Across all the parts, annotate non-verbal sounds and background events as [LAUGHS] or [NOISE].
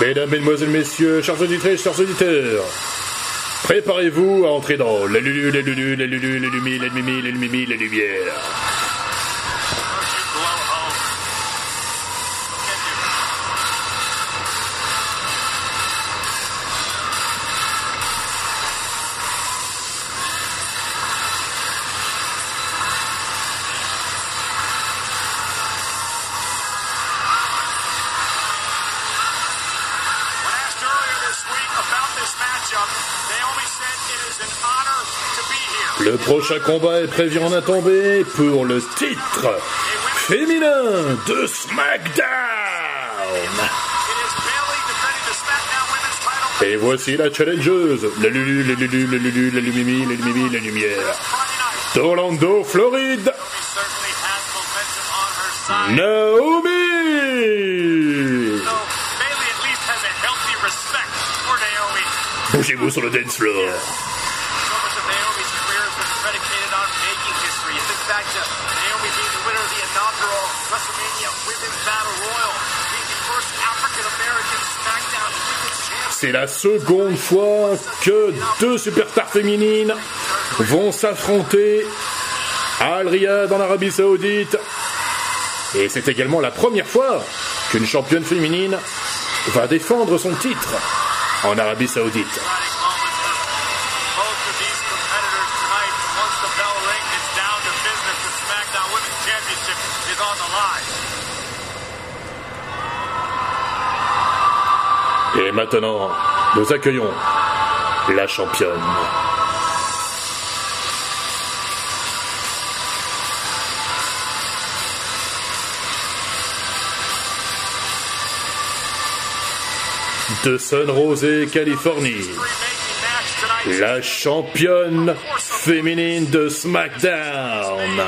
Mesdames, Mesdemoiselles, Messieurs, chers auditeurs, chers auditeurs, préparez-vous à entrer dans les lulu, les lulu, les lulu, les lumi, les mimi, les mimi, les lumières. Le prochain combat est prévu en attendé pour le titre féminin de SmackDown. Et voici la challengeuse, la Lulu, la Lulu, la Lulu, la Lumimi, la Lumimi, la Lumière, d'Orlando, Floride, Naomi. Bougez-vous sur le dance floor. C'est la seconde fois que deux superstars féminines vont s'affronter à Al Riyad en Arabie Saoudite. Et c'est également la première fois qu'une championne féminine va défendre son titre en Arabie Saoudite. Et maintenant, nous accueillons la championne. De Sun Rosé, Californie, la championne féminine de SmackDown,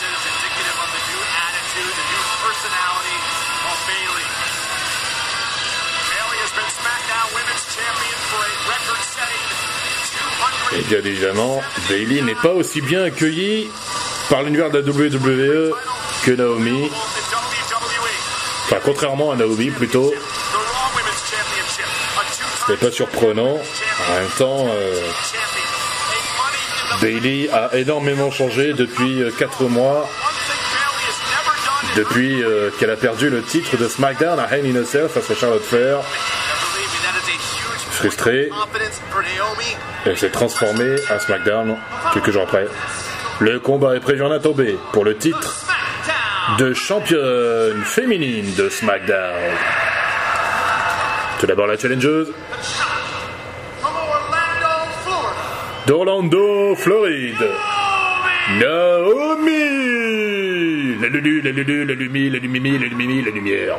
is indicative of the new attitude, the new personality of Bailey. Bailey has been SmackDown Women's Champion for a record-setting 200 Et bien évidemment, Bailey n'est pas aussi bien accueilli par l'univers de la WWE que Naomi. Enfin, contrairement à Naomi plutôt, two-time c'est pas surprenant. En même temps, euh, Bailey a énormément changé depuis 4 mois, one thing Bailey has never done in depuis euh, qu'elle a perdu le titre de SmackDown à Hell in face à Charlotte Flair. Now, believe me, that is a huge point Frustré, of confidence for Naomi. elle s'est transformée à SmackDown quelques jours après. Le combat est prévu en attendé pour le titre de championne féminine de SmackDown. Tout d'abord la challengeuse d'Orlando, Floride. Naomi La Lulu, la Lulu, la Lumi, la Lumimi, la Lumimi, la Lumière.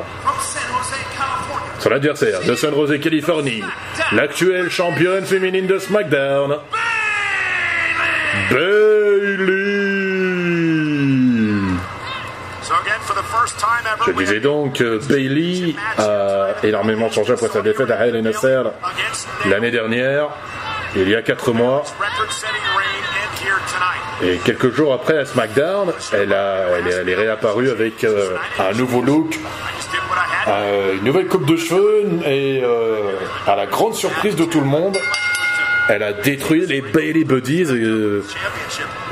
Son adversaire de San Jose, Californie, l'actuelle championne féminine de SmackDown, Bailey. Je disais donc Bailey a énormément changé après sa défaite à Hell in a l'année dernière, il y a 4 mois, et quelques jours après à SmackDown, elle, a, elle, est, réapparue avec euh, un nouveau look, euh, une nouvelle coupe de cheveux, et euh, à la grande surprise de tout le monde, elle a détruit les Bailey Buddies,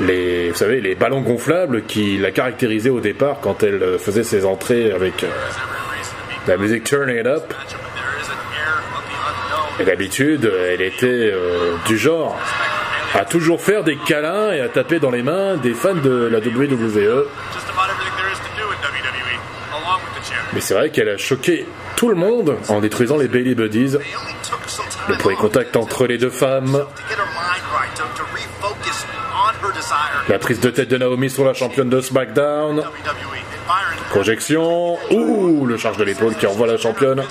les, vous savez, les ballons gonflables qui la caractérisaient au départ quand elle faisait ses entrées avec la musique Turn It Up. matchup, but there is an air of the unknown. Et d'habitude, elle était euh, du genre à toujours faire des câlins et à taper dans les mains des fans de la WWE. Mais c'est vrai qu'elle a choqué tout le monde en détruisant les Bailey Buddies. Le premier contact entre les deux femmes, la prise de tête de Naomi sur la championne de SmackDown, projection, ouh, le charge de l'épaule qui envoie la championne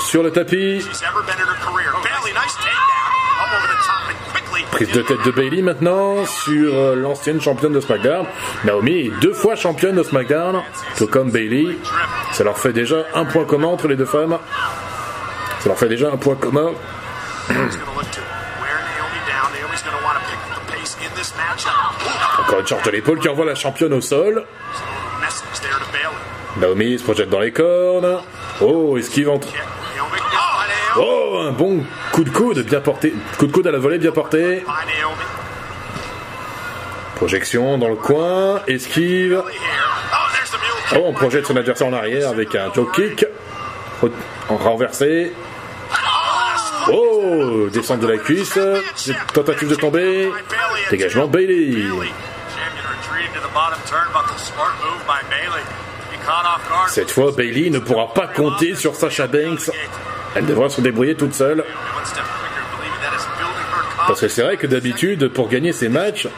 sur le tapis, she's ever been in her career. Bailey, nice takedown. Up over the top and quickly. Prise de tête de Bailey maintenant sur euh, l'ancienne championne de SmackDown. Naomi est deux fois championne de SmackDown, tout comme Bailey. Ça leur fait déjà un point commun entre les deux femmes. Ça leur fait déjà un point commun. Encore une charge de l'épaule qui envoie la championne au sol. Naomi se projette dans les cornes. Oh, esquive entre. Oh, un bon coup de coude bien porté. Coup de coude à la volée bien porté. Projection dans le coin. Esquive. Oh, on projette son adversaire en arrière avec un toe kick. En renversé. Oh, descente de la cuisse. Tentative de tomber. Dégagement Bailey. Cette fois, Bailey ne pourra pas compter sur Sasha Banks. Elle devra se débrouiller toute seule. Parce que c'est vrai que d'habitude, pour gagner ces matchs,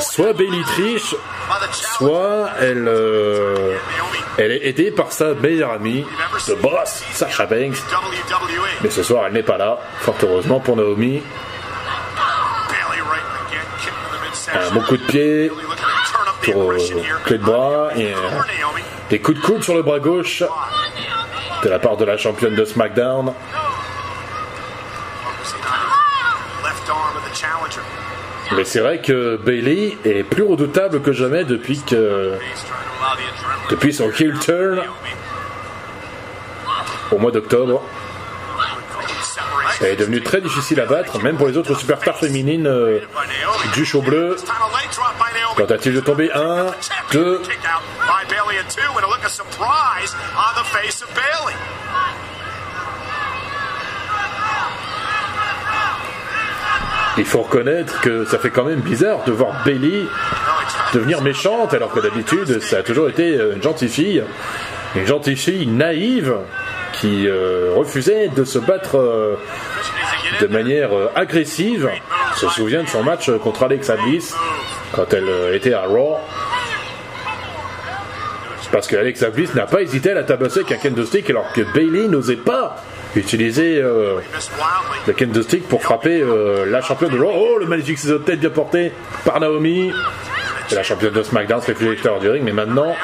soit Bailey triche, soit elle, euh, est aidée par sa meilleure amie de boss, Sasha Banks. Mais ce soir, elle n'est pas là, fort heureusement pour Naomi. Un bon coup de pied euh, clé de bras et euh, des coups de coude sur le bras gauche de la part de la championne de SmackDown. Mais c'est vrai que Bailey est plus redoutable que jamais depuis que depuis son heel turn au mois d'octobre. Elle est devenue très difficile à battre, même pour les autres superstars féminines euh, du show bleu. Tentative de tomber 1, 2. Il faut reconnaître que ça fait quand même bizarre de voir Bailey devenir méchante alors que d'habitude ça a toujours été une gentille fille, une gentille fille naïve qui euh, refusait de se battre euh, de manière euh, agressive. Je me souviens de son match contre Alexa Bliss quand elle était à Raw. Parce que Alexa Bliss n'a pas hésité à la tabasser avec un kendo stick alors que Bailey n'osait pas utiliser le kendo stick pour frapper la championne de Raw. Oh, le magnifique ciseau de tête bien porté par Naomi. La championne de SmackDown se fait du ring, mais maintenant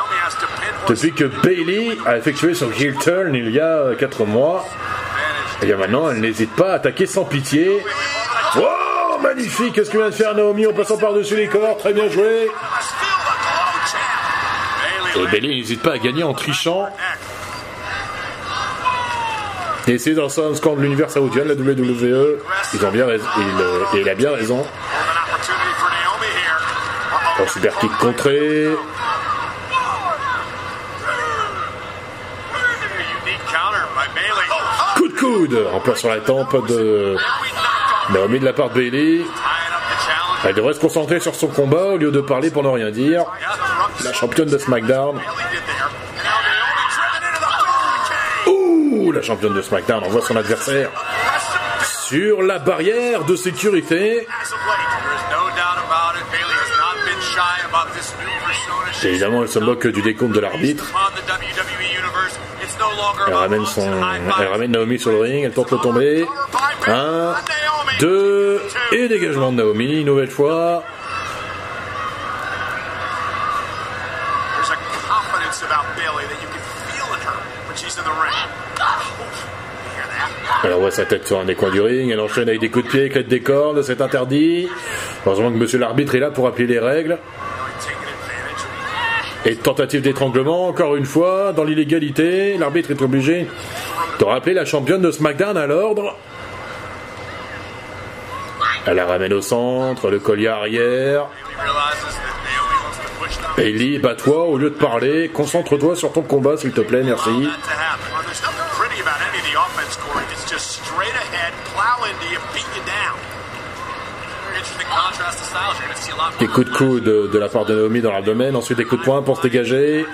depuis que Bailey a effectué son heel turn il y a 4 mois. Et bien maintenant, elle n'hésite pas à attaquer sans pitié. Oh, magnifique Qu'est-ce que vient de faire Naomi en passant par-dessus les corps Très bien joué Et Bailey n'hésite pas à gagner en trichant. Et c'est dans un score de l'univers saoudien, la WWE. Ils ont bien raison. Il, a bien raison. Super kick contré. en place sur la tempe de Naomi de la part de Bailey. Elle devrait se concentrer sur son combat au lieu de parler pour ne rien dire. La championne de SmackDown. Ouh, la championne de SmackDown envoie son adversaire sur la barrière de sécurité. évidemment, elle se moque du décompte de l'arbitre. Elle ramène, son, elle ramène Naomi sur le ring, elle tente de tomber. Un, deux, et dégagement de Naomi, une nouvelle fois. Elle envoie sa tête sur un des coins du ring, elle enchaîne avec des coups de pied, éclate des cordes, c'est interdit. Heureusement que monsieur l'arbitre est là pour appuyer les règles. Et tentative d'étranglement, encore une fois, dans l'illégalité. L'arbitre est obligé de rappeler la championne de SmackDown à l'ordre. Elle la ramène au centre, le collier arrière. Bailey, bats-toi au lieu de parler. Concentre-toi sur ton combat, s'il te plaît, merci. Des coups de coude de, la part de Naomi dans l'abdomen, ensuite des coups de poing pour se dégager.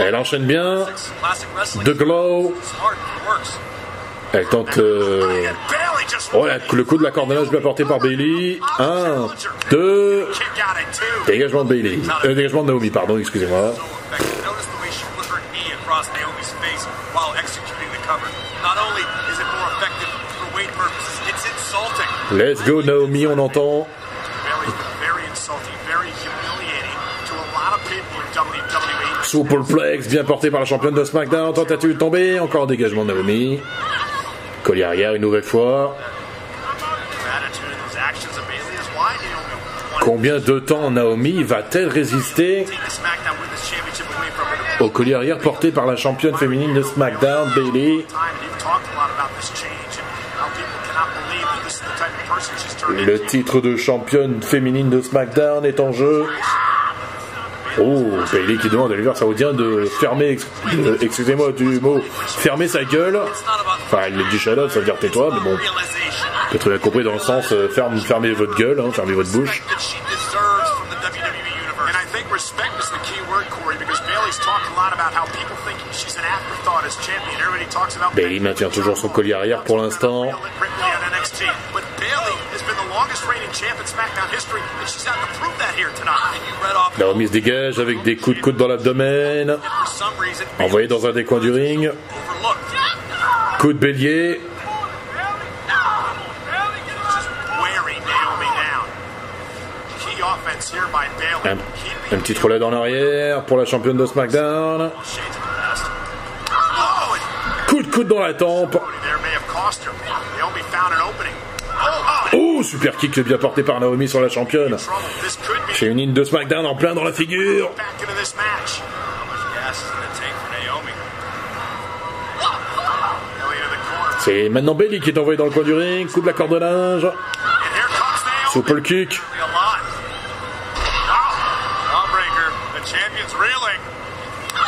Elle enchaîne bien. De glow. Elle tente. Euh, oh, le coup de la cordonnage bien porté par Bailey. Un, deux. Dégagement de Bailey. Euh, dégagement de Naomi, pardon, excusez-moi. Let's go Naomi, on entend. Bailey's been very insulting, very humiliating to a lot of people in WWE. Superplex, bien porté par la championne de SmackDown. Tentative de tomber, encore un dégagement de Naomi. Collier arrière une nouvelle fois. Combien de temps Naomi va-t-elle résister au collier arrière porté par la championne féminine de SmackDown, Bailey? Le titre de championne féminine de SmackDown est en jeu. Oh, Bailey qui demande à l'univers saoudien de fermer, ex- euh, excusez-moi du mot, fermer sa gueule. Enfin, elle dit shut up, ça veut dire tais-toi, mais bon, Realization peut très bien compris dans le sens euh, ferme, fermez votre gueule, hein, fermez votre bouche. that she deserves from the WWE universe. And I think respect is the key word, Corey, because Bailey's talked a lot about how people think she's an afterthought as champion. Everybody talks about Bailey maintient toujours son collier arrière pour l'instant. But Bailey has been the longest reigning champ in SmackDown history, and she's out to prove that here tonight. And you read off Naomi se dégage avec des coups de coude dans l'abdomen, envoyé dans un des coins du ring. Coup de bélier, un, un petit trolley en arrière pour la championne de SmackDown. Coup de coude dans la tempe. Oh, super kick bien porté par Naomi sur la championne. Could be Féminine de SmackDown en plein dans la figure. C'est maintenant Bailey qui est envoyé dans le coin du ring. Coup de la corde de linge. Super kick.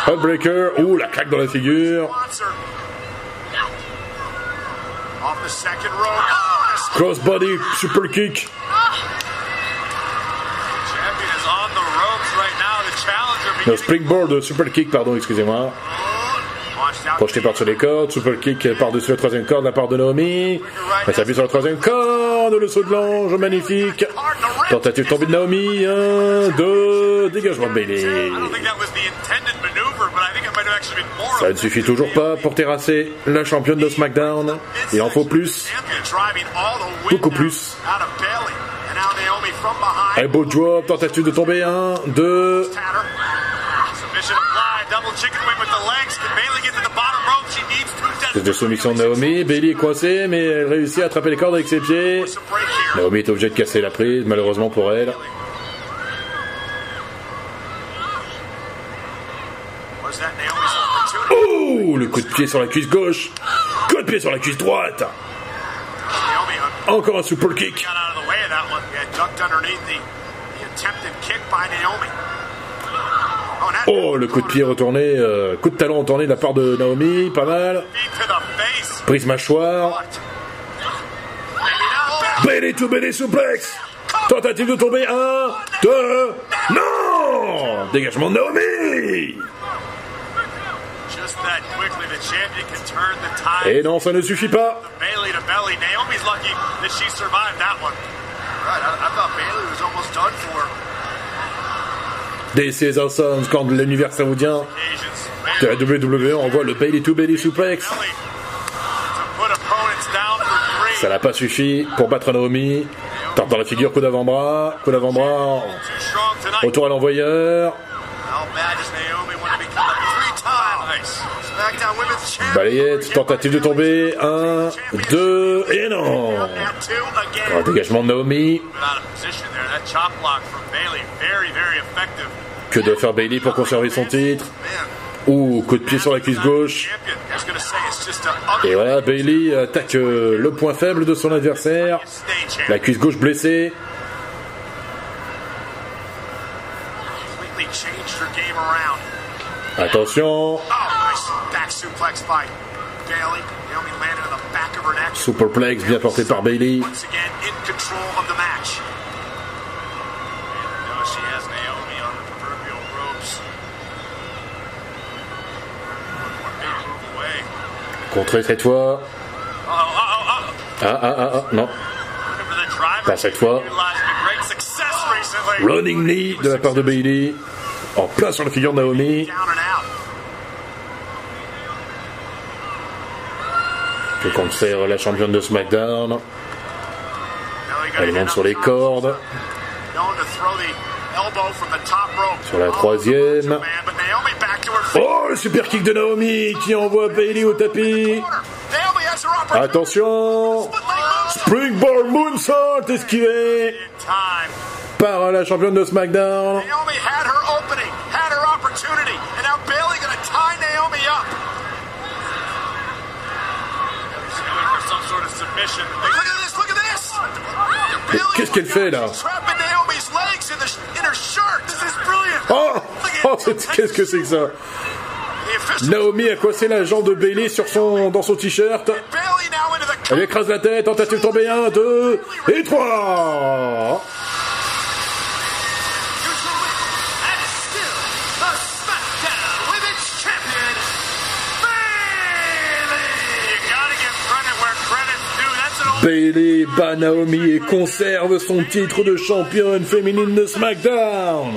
Heartbreaker. Oh, la claque dans la figure. Oh, Crossbody, super kick. Beginning springboard, super kick, pardon, excusez-moi. Projeté par-dessus les cordes, super kick par-dessus la troisième corde de la part de Naomi. Elle s'appuie sur la troisième corde, le saut de l'ange, magnifique. Tentative tombée de Naomi, un, deux, dégagement de Bailey. Ça ne suffit toujours pas pour terrasser la championne de SmackDown. Il en faut plus. Beaucoup plus. Behind. Elbow drop, tentative de tomber, un, deux. De soumission de Naomi. Bailey est coincée, mais elle réussit à attraper les cordes avec ses pieds. Naomi est obligée de casser la prise, malheureusement pour elle. Oh, le coup de pied sur la cuisse gauche. Coup de pied sur la cuisse droite. Encore un super kick. Oh, le coup de pied retourné, euh, coup de talon retourné de la part de Naomi, pas mal. Prise mâchoire. Bailey to Bailey suplex. Tentative de tomber, un, deux, non Dégagement de Naomi Just that quickly, the champion can turn the tide. Et non, ça ne suffit pas. This is awesome quand l'univers saoudien de la WWE envoie le Bailey to Bailey suplex. Ça n'a pas suffi pour battre Naomi. Tente dans la figure, coup d'avant-bras, coup d'avant-bras. Retour à l'envoyeur. Balayette, tentative de tomber. Un, deux, et non dégagement de Naomi. Que doit faire Bailey pour conserver son titre Ouh, coup de pied sur la cuisse gauche. Et voilà, Bailey attaque euh, le point faible de son adversaire. La cuisse gauche blessée. Attention. Superplex bien porté par Bailey. Away. Contré cette fois. Ah, ah, ah, ah, non. Pas cette fois. Running knee de la part de Bailey. En plein sur la figure de Naomi. Down and out. Que conserve la championne de SmackDown. Elle monte sur les cordes. Sur la troisième. Oh, le super kick de Naomi qui envoie Bailey au tapis. Attention Springboard Moonsault esquivé par la championne de SmackDown. Qu'est-ce qu'elle fait là Oh, [LAUGHS] oh qu'est-ce que c'est que ça Naomi a coincé la jambe de Bailey sur son, dans son t-shirt. Elle écrase la tête, tentative tombée 1, 2 et 3 Bailey bat Naomi et conserve son titre de championne féminine de SmackDown.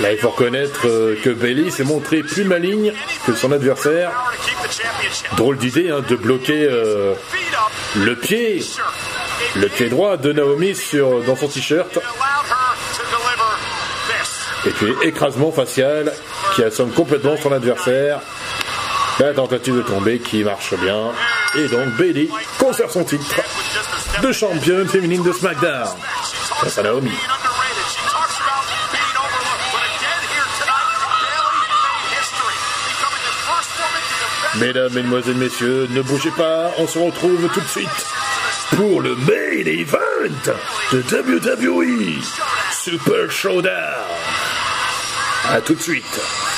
Là, il faut reconnaître euh, que Bailey s'est montré plus maligne que son adversaire. Drôle d'idée hein, de bloquer euh, le pied, le pied droit de Naomi sur, dans son t-shirt. Et puis écrasement facial qui assomme complètement son adversaire. La tentative de tomber qui marche bien. Et donc Bailey conserve son titre de championne féminine de SmackDown. Face à Naomi. Mesdames, Mesdemoiselles, Messieurs, ne bougez pas, on se retrouve tout de suite pour le main event de WWE Super Showdown. A tout de suite.